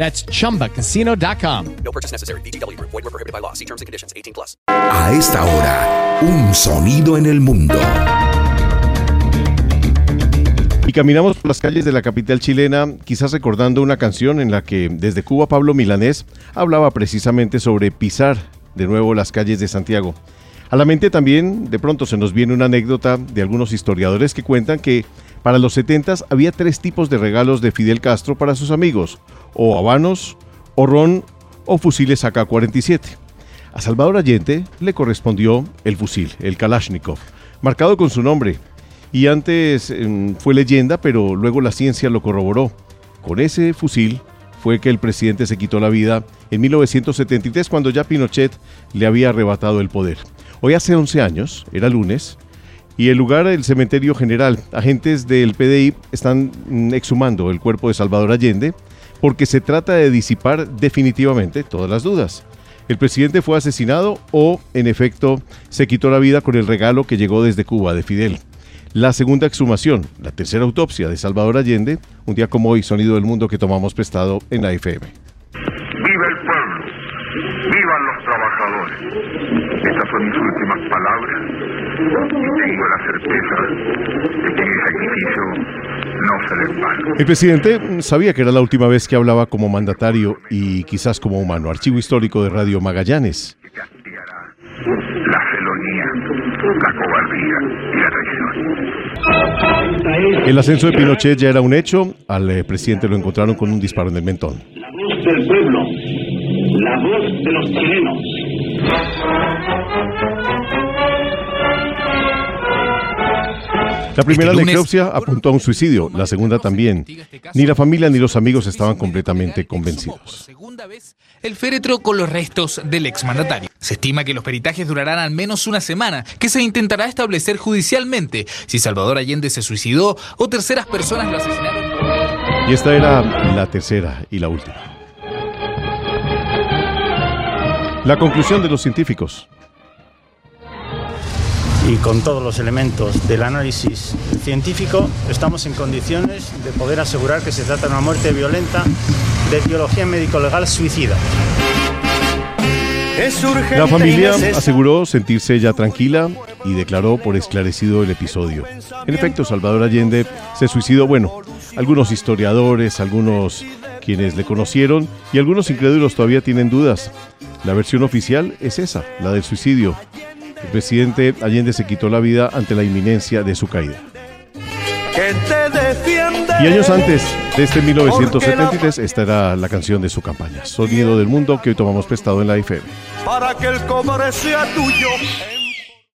That's chumbacasino.com. No purchase necessary. BGW. Void were prohibited by law. See terms and conditions. 18 plus. A esta hora, un sonido en el mundo. Y caminamos por las calles de la capital chilena, quizás recordando una canción en la que desde Cuba Pablo Milanés hablaba precisamente sobre pisar de nuevo las calles de Santiago. A la mente también de pronto se nos viene una anécdota de algunos historiadores que cuentan que para los 70 había tres tipos de regalos de Fidel Castro para sus amigos, o habanos, o ron, o fusiles AK-47. A Salvador Allende le correspondió el fusil, el Kalashnikov, marcado con su nombre, y antes em, fue leyenda, pero luego la ciencia lo corroboró. Con ese fusil fue que el presidente se quitó la vida en 1973 cuando ya Pinochet le había arrebatado el poder. Hoy hace 11 años, era lunes, y el lugar del cementerio general, agentes del PDI están mm, exhumando el cuerpo de Salvador Allende porque se trata de disipar definitivamente todas las dudas. ¿El presidente fue asesinado o, en efecto, se quitó la vida con el regalo que llegó desde Cuba de Fidel? La segunda exhumación, la tercera autopsia de Salvador Allende, un día como hoy, sonido del mundo que tomamos prestado en la FM. Viva el pueblo, vivan los trabajadores. Estas son mis últimas palabras y tengo la certeza de que mi sacrificio no será en vano. El presidente sabía que era la última vez que hablaba como mandatario y quizás como humano. Archivo histórico de Radio Magallanes. la felonía, la cobardía y la traición. El ascenso de Pinochet ya era un hecho. Al eh, presidente lo encontraron con un disparo en el mentón. La voz del pueblo, la voz de los chilenos. La primera Este necropsia apuntó a un suicidio, la segunda también. Ni la familia ni los amigos estaban completamente Por convencidos. segunda vez, el féretro con los restos del exmandatario. Se estima que los peritajes durarán al menos una semana, que se intentará establecer judicialmente si Salvador Allende se suicidó o terceras personas lo asesinaron. Y esta era la tercera y la última. La conclusión de los científicos. y con todos los elementos del análisis científico estamos en condiciones de poder asegurar que se trata de una muerte violenta de etiología médico-legal suicida. La familia aseguró sentirse ya tranquila y declaró por esclarecido el episodio. En efecto, Salvador Allende se suicidó, bueno, algunos historiadores, algunos quienes le conocieron y algunos incrédulos todavía tienen dudas. La versión oficial es esa, la del suicidio. El presidente Allende se quitó la vida ante la inminencia de su caída. Y años antes de este 1973, esta era la canción de su campaña, Sonido del Mundo, que hoy tomamos prestado en la FM. para que el cobre sea tuyo.